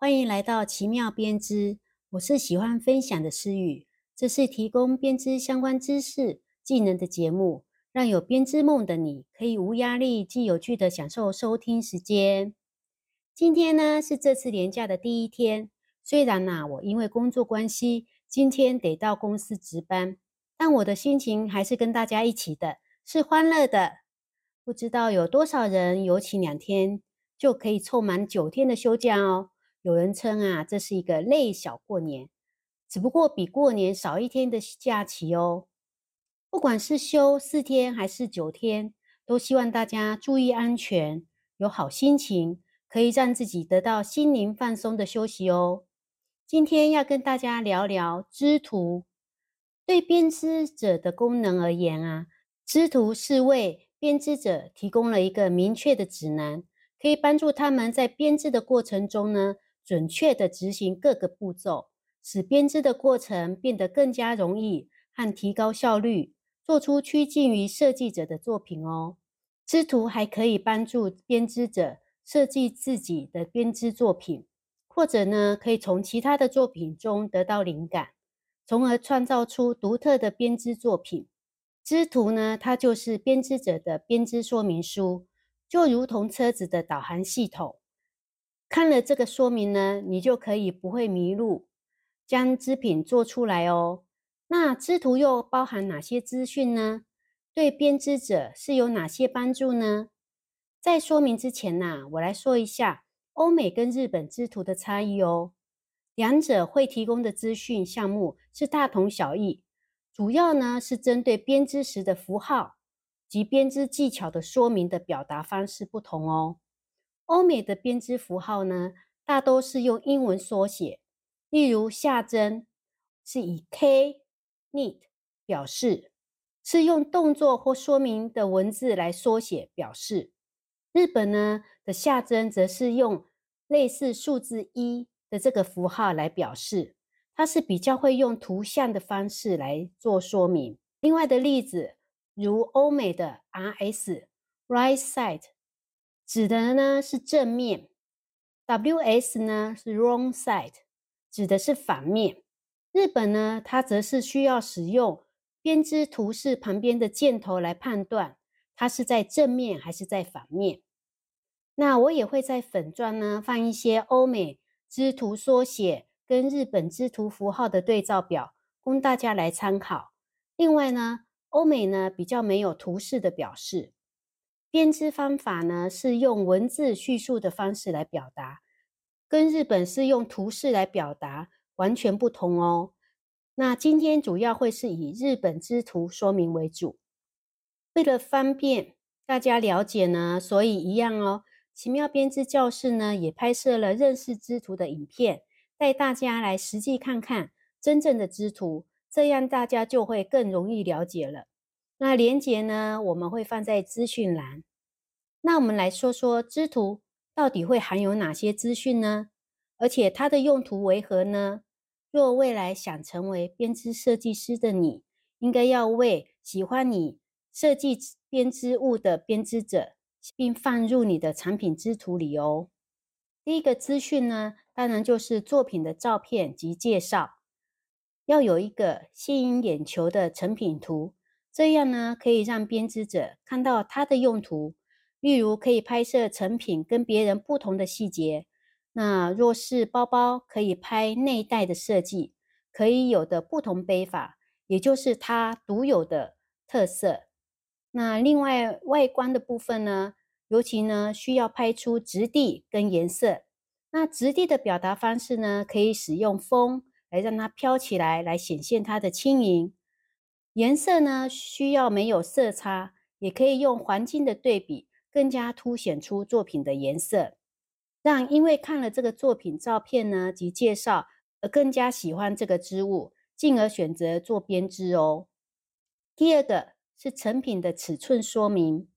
欢迎来到奇妙编织，我是喜欢分享的思雨。这是提供编织相关知识、技能的节目，让有编织梦的你可以无压力、既有趣的享受收听时间。今天呢是这次年假的第一天，虽然呐我因为工作关系今天得到公司值班，但我的心情还是跟大家一起的，是欢乐的。不知道有多少人有请两天就可以凑满九天的休假哦。有人称啊，这是一个累小过年，只不过比过年少一天的假期哦。不管是休四天还是九天，都希望大家注意安全，有好心情，可以让自己得到心灵放松的休息哦。今天要跟大家聊聊织图。对编织者的功能而言啊，织图是为编织者提供了一个明确的指南，可以帮助他们在编织的过程中呢。准确的执行各个步骤，使编织的过程变得更加容易和提高效率，做出趋近于设计者的作品哦。织图还可以帮助编织者设计自己的编织作品，或者呢，可以从其他的作品中得到灵感，从而创造出独特的编织作品。织图呢，它就是编织者的编织说明书，就如同车子的导航系统。看了这个说明呢，你就可以不会迷路，将织品做出来哦。那织图又包含哪些资讯呢？对编织者是有哪些帮助呢？在说明之前呢，我来说一下欧美跟日本织图的差异哦。两者会提供的资讯项目是大同小异，主要呢是针对编织时的符号及编织技巧的说明的表达方式不同哦。欧美的编织符号呢，大多是用英文缩写，例如下针是以 K knit 表示，是用动作或说明的文字来缩写表示。日本呢的下针则是用类似数字一的这个符号来表示，它是比较会用图像的方式来做说明。另外的例子，如欧美的 RS right side。指的呢是正面，W.S 呢是 wrong side，指的是反面。日本呢，它则是需要使用编织图示旁边的箭头来判断它是在正面还是在反面。那我也会在粉钻呢放一些欧美织图缩写跟日本织图符号的对照表，供大家来参考。另外呢，欧美呢比较没有图示的表示。编织方法呢是用文字叙述的方式来表达，跟日本是用图示来表达完全不同哦。那今天主要会是以日本织图说明为主，为了方便大家了解呢，所以一样哦。奇妙编织教室呢也拍摄了认识织图的影片，带大家来实际看看真正的织图，这样大家就会更容易了解了。那连接呢，我们会放在资讯栏。那我们来说说织图到底会含有哪些资讯呢？而且它的用途为何呢？若未来想成为编织设计师的你，应该要为喜欢你设计编织物的编织者，并放入你的产品织图里哦。第一个资讯呢，当然就是作品的照片及介绍，要有一个吸引眼球的成品图。这样呢，可以让编织者看到它的用途，例如可以拍摄成品跟别人不同的细节。那若是包包，可以拍内袋的设计，可以有的不同背法，也就是它独有的特色。那另外外观的部分呢，尤其呢需要拍出质地跟颜色。那质地的表达方式呢，可以使用风来让它飘起来，来显现它的轻盈。颜色呢，需要没有色差，也可以用环境的对比，更加凸显出作品的颜色，让因为看了这个作品照片呢及介绍而更加喜欢这个织物，进而选择做编织哦。第二个是成品的尺寸说明，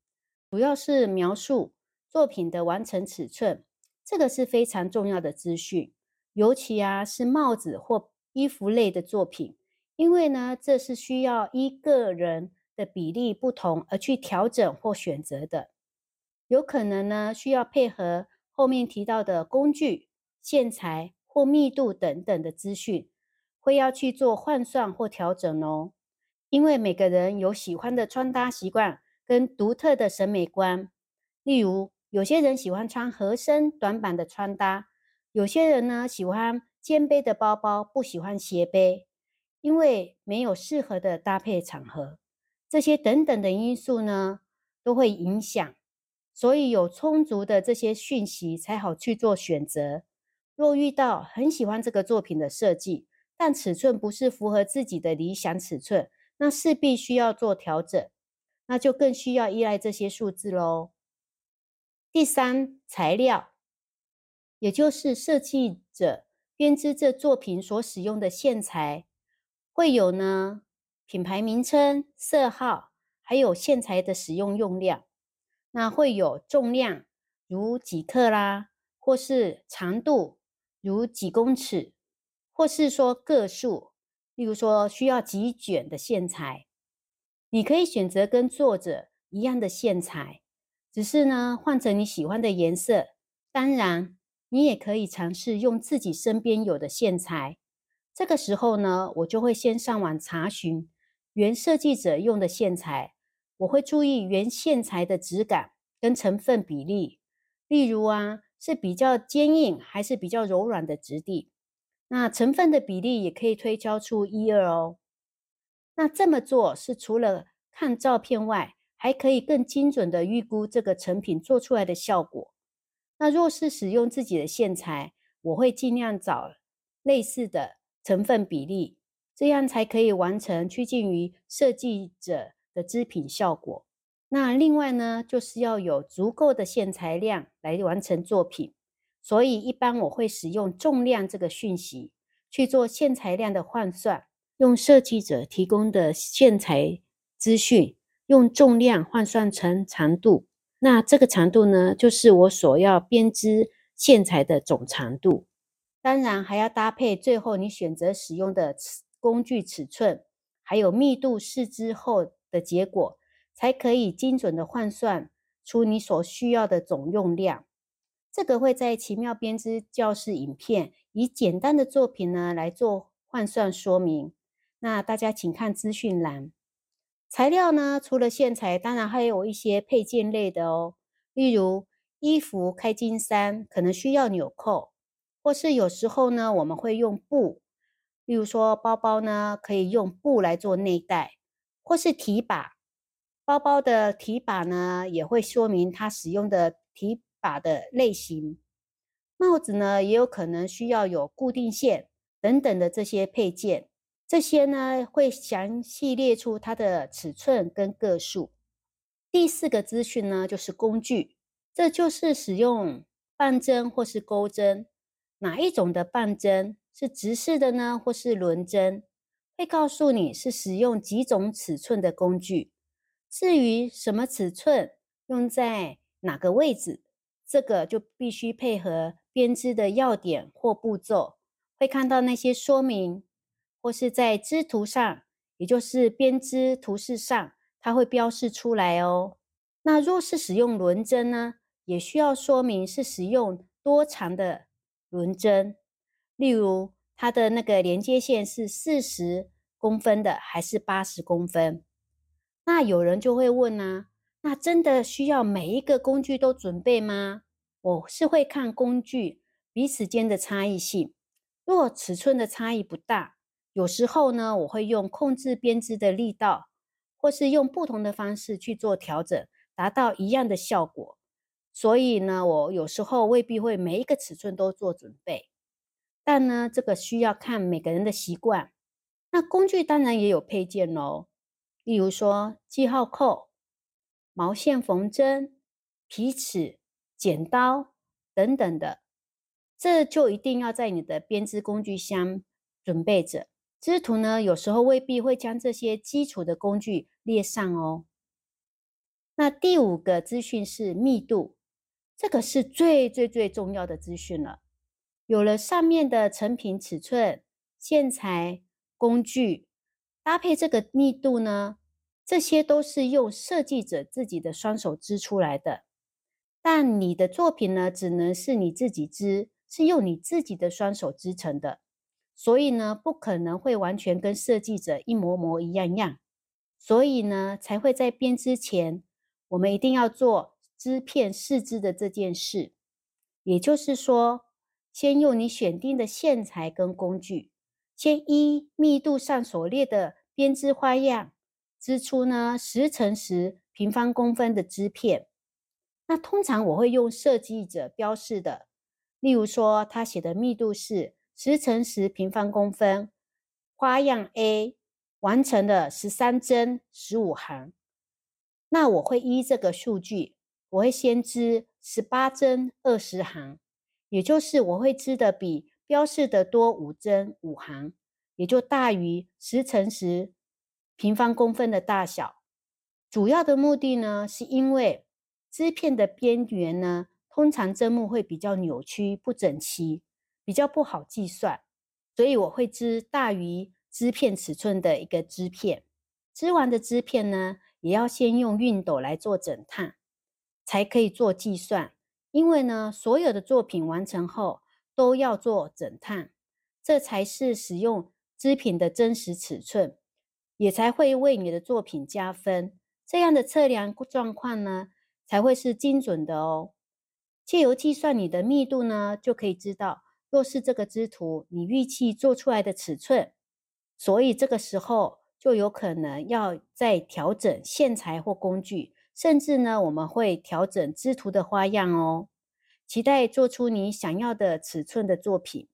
主要是描述作品的完成尺寸，这个是非常重要的资讯，尤其啊是帽子或衣服类的作品。因为呢，这是需要依个人的比例不同而去调整或选择的，有可能呢需要配合后面提到的工具，线材或密度等等的资讯，会要去做换算或调整哦。因为每个人有喜欢的穿搭习惯跟独特的审美观，例如有些人喜欢穿合身短版的穿搭，有些人呢喜欢肩背的包包，不喜欢斜背，因为没有适合的搭配场合，这些等等的因素呢都会影响，所以有充足的这些讯息才好去做选择。若遇到很喜欢这个作品的设计，但尺寸不是符合自己的理想尺寸。那势必需要做调整，那就更需要依赖这些数字喽。第三，材料，也就是设计者编织这作品所使用的线材，会有呢品牌名称、色号，还有线材的使用用量。那会有重量，如几克啦，或是长度，如几公尺，或是说个数。例如说，需要几卷的线材，你可以选择跟作者一样的线材，只是呢换成你喜欢的颜色。当然，你也可以尝试用自己身边有的线材。这个时候呢，我就会先上网查询原设计者用的线材，我会注意原线材的质感跟成分比例，例如啊是比较坚硬还是比较柔软的质地。那成分的比例也可以推敲出一二哦。那这么做是除了看照片外，还可以更精准的预估这个成品做出来的效果。那若是使用自己的线材，我会尽量找类似的成分比例，这样才可以完成趋近于设计者的织品效果。那另外呢，就是要有足够的线材量来完成作品。所以，一般我会使用重量这个讯息去做线材量的换算，用设计者提供的线材资讯，用重量换算成长度。那这个长度呢，就是我所要编织线材的总长度。当然，还要搭配最后你选择使用的工具尺寸，还有密度试之后的结果，才可以精准的换算出你所需要的总用量。这个会在奇妙编织教室影片以简单的作品呢来做换算说明。那大家请看资讯栏。材料呢，除了线材，当然还有一些配件类的哦。例如衣服开襟衫可能需要纽扣，或是有时候呢我们会用布。例如说包包呢可以用布来做内袋，或是提把。包包的提把呢也会说明它使用的提。把的类型，帽子呢也有可能需要有固定线等等的这些配件，这些呢会详细列出它的尺寸跟个数。第四个资讯呢就是工具，这就是使用半针或是钩针，哪一种的棒针是直式的呢，或是轮针，会告诉你是使用几种尺寸的工具。至于什么尺寸用在哪个位置？这个就必须配合编织的要点或步骤，会看到那些说明，或是在织图上，也就是编织图示上，它会标示出来哦。那若是使用轮针呢，也需要说明是使用多长的轮针，例如它的那个连接线是四十公分的还是八十公分。那有人就会问呢？那真的需要每一个工具都准备吗？我是会看工具彼此间的差异性。若尺寸的差异不大，有时候呢，我会用控制编织的力道，或是用不同的方式去做调整，达到一样的效果。所以呢，我有时候未必会每一个尺寸都做准备。但呢，这个需要看每个人的习惯。那工具当然也有配件哦，例如说记号扣。毛线缝针、皮尺、剪刀等等的，这就一定要在你的编织工具箱准备着。织图呢，有时候未必会将这些基础的工具列上哦。那第五个资讯是密度，这个是最最最重要的资讯了。有了上面的成品尺寸、线材、工具搭配，这个密度呢？这些都是用设计者自己的双手织出来的，但你的作品呢，只能是你自己织，是用你自己的双手织成的，所以呢，不可能会完全跟设计者一模模一样样。所以呢，才会在编织前，我们一定要做织片试织的这件事。也就是说，先用你选定的线材跟工具，先依密度上所列的编织花样，织出呢十乘十平方公分的织片。那通常我会用设计者标示的，例如说他写的密度是十乘十平方公分，花样 A 完成了十三针十五行，那我会依这个数据，我会先织十八针二十行。也就是我会织的比标示的多五针五行，也就大于十乘十平方公分的大小。主要的目的呢，是因为织片的边缘呢，通常针目会比较扭曲不整齐，比较不好计算，所以我会织大于织片尺寸的一个织片。织完的织片呢，也要先用熨斗来做整烫，才可以做计算。因为呢，所有的作品完成后都要做整烫，这才是使用织品的真实尺寸，也才会为你的作品加分。这样的测量状况呢，才会是精准的哦。借由计算你的密度呢，就可以知道，若是这个织图你预期做出来的尺寸，所以这个时候就有可能要再调整线材或工具。甚至呢，我们会调整织图的花样哦，期待做出你想要的尺寸的作品。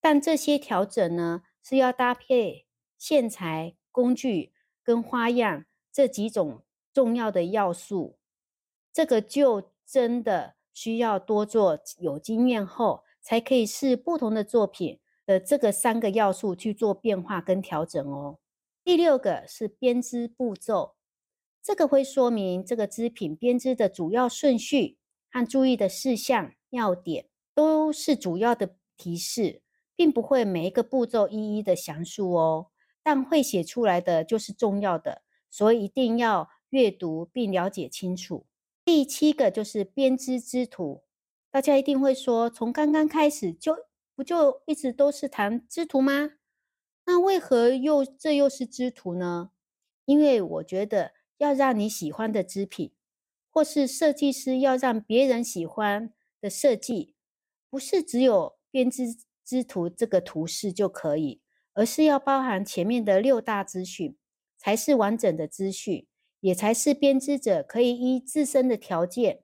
但这些调整呢，是要搭配线材、工具跟花样这几种重要的要素。这个就真的需要多做有经验后，才可以试不同的作品的这个三个要素去做变化跟调整哦。第六个是编织步骤。这个会说明这个织品编织的主要顺序和注意的事项要点，都是主要的提示，并不会每一个步骤一一的详述哦。但会写出来的就是重要的，所以一定要阅读并了解清楚。第七个就是编织织图，大家一定会说，从刚刚开始就不就一直都是谈织图吗？那为何又这又是织图呢？因为我觉得。要让你喜欢的织品，或是设计师要让别人喜欢的设计，不是只有编织织图这个图示就可以，而是要包含前面的六大资讯，才是完整的资讯，也才是编织者可以依自身的条件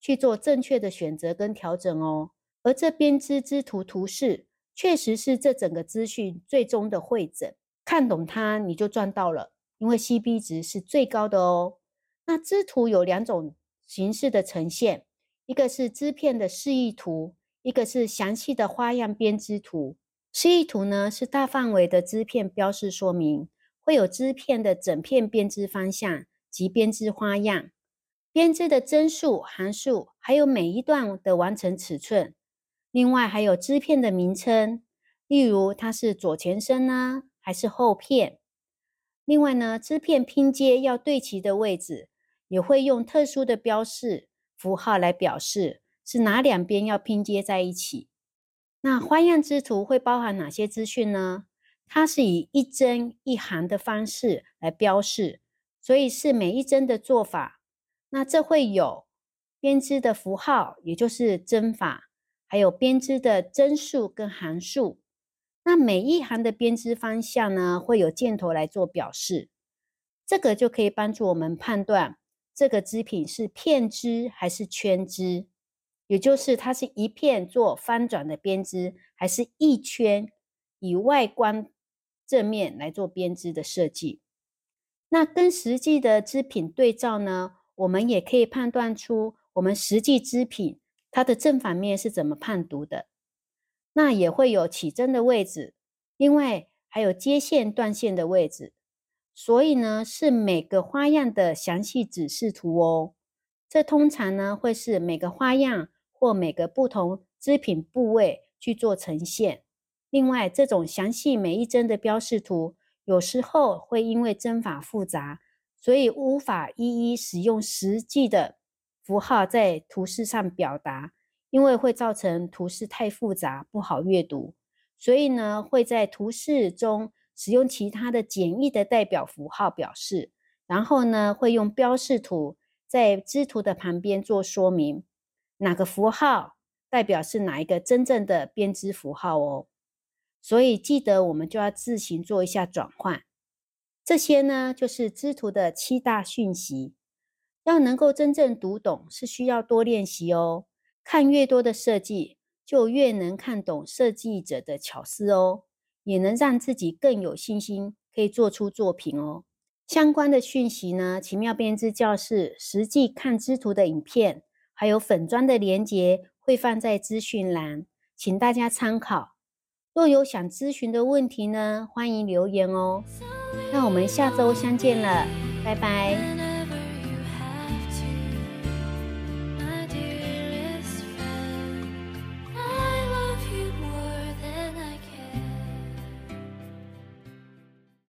去做正确的选择跟调整哦。而这编织织图图示，确实是这整个资讯最终的会诊，看懂它你就赚到了。因为 CB 值是最高的哦。那织图有两种形式的呈现，一个是织片的示意图，一个是详细的花样编织图。示意图呢是大范围的织片标示说明，会有织片的整片编织方向及编织花样、编织的针数、行数，还有每一段的完成尺寸。另外还有织片的名称，例如它是左前身呢，还是后片。另外呢，织片拼接要对齐的位置，也会用特殊的标示符号来表示是哪两边要拼接在一起。那花样织图会包含哪些资讯呢？它是以一针一行的方式来标示，所以是每一针的做法。那这会有编织的符号，也就是针法，还有编织的针数跟行数。那每一行的编织方向呢，会有箭头来做表示，这个就可以帮助我们判断这个织品是片织还是圈织，也就是它是一片做翻转的编织，还是一圈以外观正面来做编织的设计。那跟实际的织品对照呢，我们也可以判断出我们实际织品它的正反面是怎么判读的。那也会有起针的位置，另外还有接线断线的位置，所以呢是每个花样的详细指示图哦。这通常呢会是每个花样或每个不同织品部位去做呈现。另外，这种详细每一针的标示图，有时候会因为针法复杂，所以无法一一使用实际的符号在图示上表达。因为会造成图示太复杂不好阅读，所以呢会在图示中使用其他的简易的代表符号表示，然后呢会用标示图在知图的旁边做说明，哪个符号代表是哪一个真正的编织符号哦。所以记得我们就要自行做一下转换。这些呢就是知图的七大讯息。要能够真正读懂，是需要多练习哦。看越多的设计，就越能看懂设计者的巧思哦，也能让自己更有信心，可以做出作品哦。相关的讯息呢，奇妙编织教室实际看织图的影片，还有粉砖的连接，会放在资讯栏，请大家参考。若有想咨询的问题呢，欢迎留言哦。那我们下周相见了，拜拜。